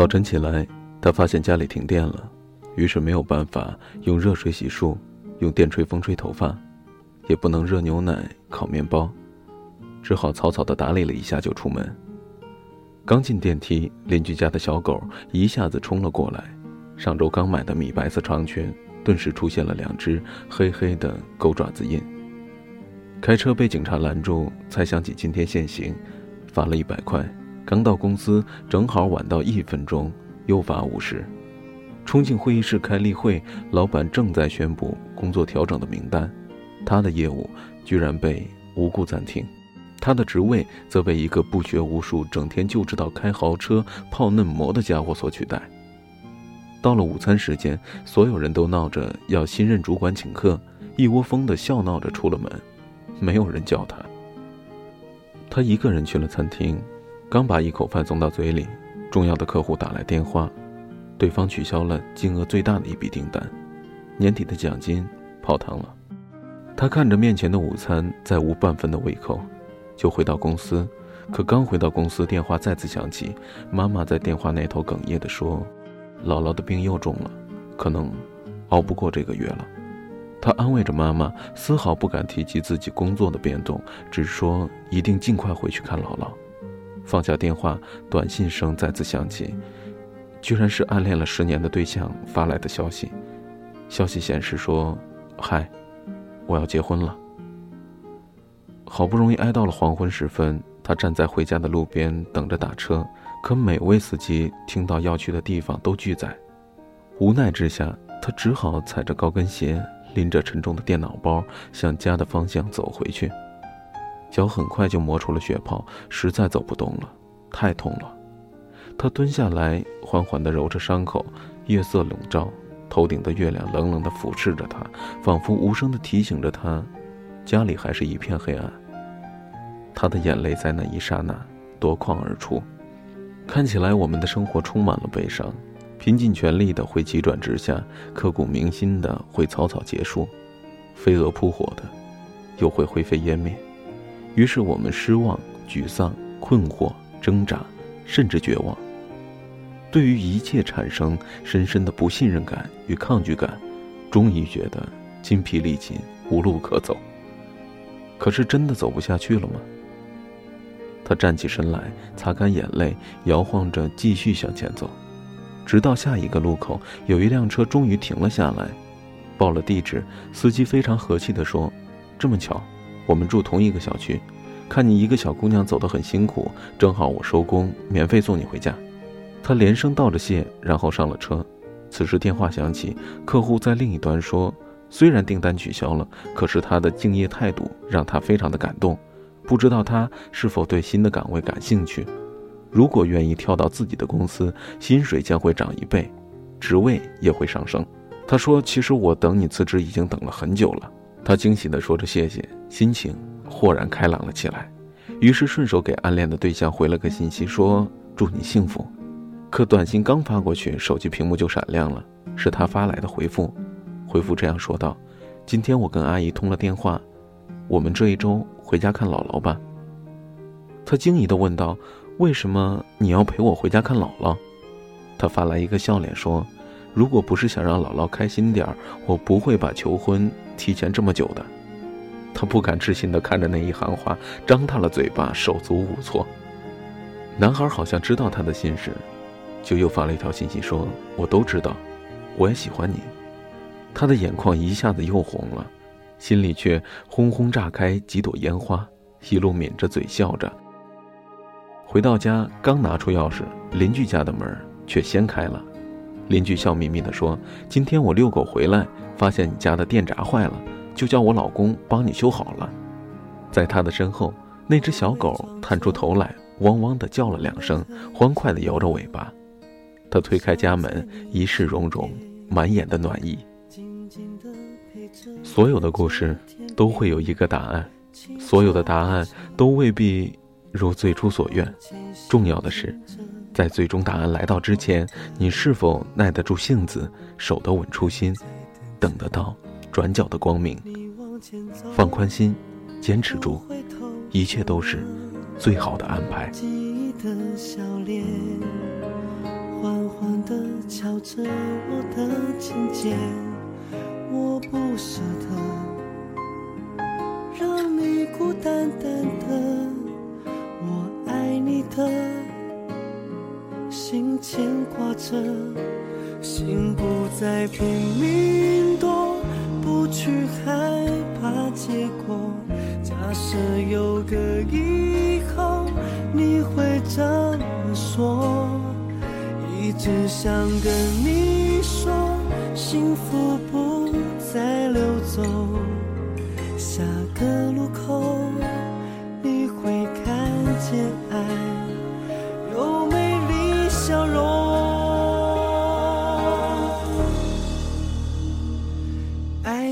早晨起来，他发现家里停电了，于是没有办法用热水洗漱，用电吹风吹头发，也不能热牛奶、烤面包，只好草草的打理了一下就出门。刚进电梯，邻居家的小狗一下子冲了过来，上周刚买的米白色长裙，顿时出现了两只黑黑的狗爪子印。开车被警察拦住，才想起今天限行，罚了一百块。刚到公司，正好晚到一分钟，又罚五十。冲进会议室开例会，老板正在宣布工作调整的名单，他的业务居然被无故暂停，他的职位则被一个不学无术、整天就知道开豪车、泡嫩模的家伙所取代。到了午餐时间，所有人都闹着要新任主管请客，一窝蜂的笑闹着出了门，没有人叫他。他一个人去了餐厅。刚把一口饭送到嘴里，重要的客户打来电话，对方取消了金额最大的一笔订单，年底的奖金泡汤了。他看着面前的午餐，再无半分的胃口，就回到公司。可刚回到公司，电话再次响起，妈妈在电话那头哽咽地说：“姥姥的病又重了，可能熬不过这个月了。”他安慰着妈妈，丝毫不敢提及自己工作的变动，只说一定尽快回去看姥姥。放下电话，短信声再次响起，居然是暗恋了十年的对象发来的消息。消息显示说：“嗨，我要结婚了。”好不容易挨到了黄昏时分，他站在回家的路边等着打车，可每位司机听到要去的地方都拒载。无奈之下，他只好踩着高跟鞋，拎着沉重的电脑包，向家的方向走回去。脚很快就磨出了血泡，实在走不动了，太痛了。他蹲下来，缓缓地揉着伤口。夜色笼罩，头顶的月亮冷冷地俯视着他，仿佛无声地提醒着他，家里还是一片黑暗。他的眼泪在那一刹那夺眶而出。看起来我们的生活充满了悲伤，拼尽全力的会急转直下，刻骨铭心的会草草结束，飞蛾扑火的，又会灰飞烟灭。于是我们失望、沮丧、困惑、挣扎，甚至绝望。对于一切产生深深的不信任感与抗拒感，终于觉得筋疲力尽、无路可走。可是真的走不下去了吗？他站起身来，擦干眼泪，摇晃着继续向前走，直到下一个路口，有一辆车终于停了下来，报了地址。司机非常和气地说：“这么巧。”我们住同一个小区，看你一个小姑娘走得很辛苦，正好我收工，免费送你回家。他连声道着谢，然后上了车。此时电话响起，客户在另一端说：“虽然订单取消了，可是他的敬业态度让他非常的感动。不知道他是否对新的岗位感兴趣？如果愿意跳到自己的公司，薪水将会涨一倍，职位也会上升。”他说：“其实我等你辞职已经等了很久了。”他惊喜地说着谢谢，心情豁然开朗了起来，于是顺手给暗恋的对象回了个信息，说祝你幸福。可短信刚发过去，手机屏幕就闪亮了，是他发来的回复。回复这样说道：“今天我跟阿姨通了电话，我们这一周回家看姥姥吧。”他惊疑地问道：“为什么你要陪我回家看姥姥？”他发来一个笑脸说。如果不是想让姥姥开心点儿，我不会把求婚提前这么久的。他不敢置信地看着那一行话，张大了嘴巴，手足无措。男孩好像知道他的心事，就又发了一条信息说：“我都知道，我也喜欢你。”他的眼眶一下子又红了，心里却轰轰炸开几朵烟花，一路抿着嘴笑着。回到家，刚拿出钥匙，邻居家的门却先开了。邻居笑眯眯地说：“今天我遛狗回来，发现你家的电闸坏了，就叫我老公帮你修好了。”在他的身后，那只小狗探出头来，汪汪地叫了两声，欢快地摇着尾巴。他推开家门，一世融融，满眼的暖意。所有的故事都会有一个答案，所有的答案都未必如最初所愿。重要的是。在最终答案来到之前，你是否耐得住性子，守得稳初心，等得到转角的光明？放宽心，坚持住，一切都是最好的安排。敲着我的琴键，在拼命躲，不去害怕结果。假设有个以后，你会这么说。一直想跟你说，幸福不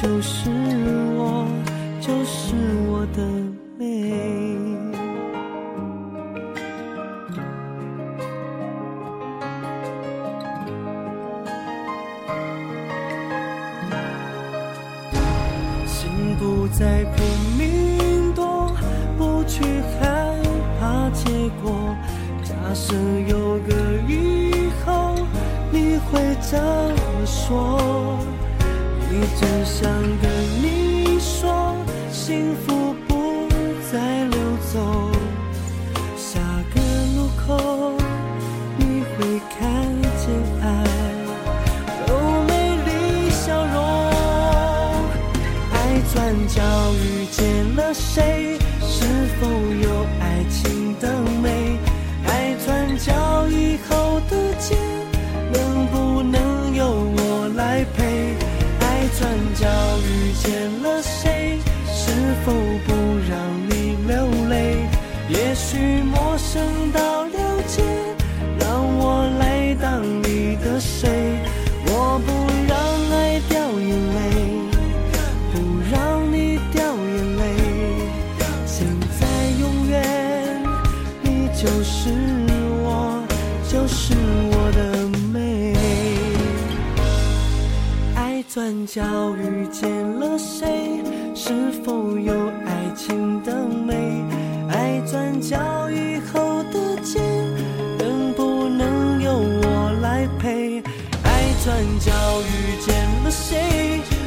就是我，就是我的美。心不再拼命躲，不去害怕结果。假设有个以后，你会怎么说？一直想跟你说，幸福生到了解，让我来当你的谁？我不让爱掉眼泪。不让你掉眼泪。现在永远，你就是我，就是我的美。爱转角遇见了谁？是否有爱情的美？爱转角遇转角遇见了谁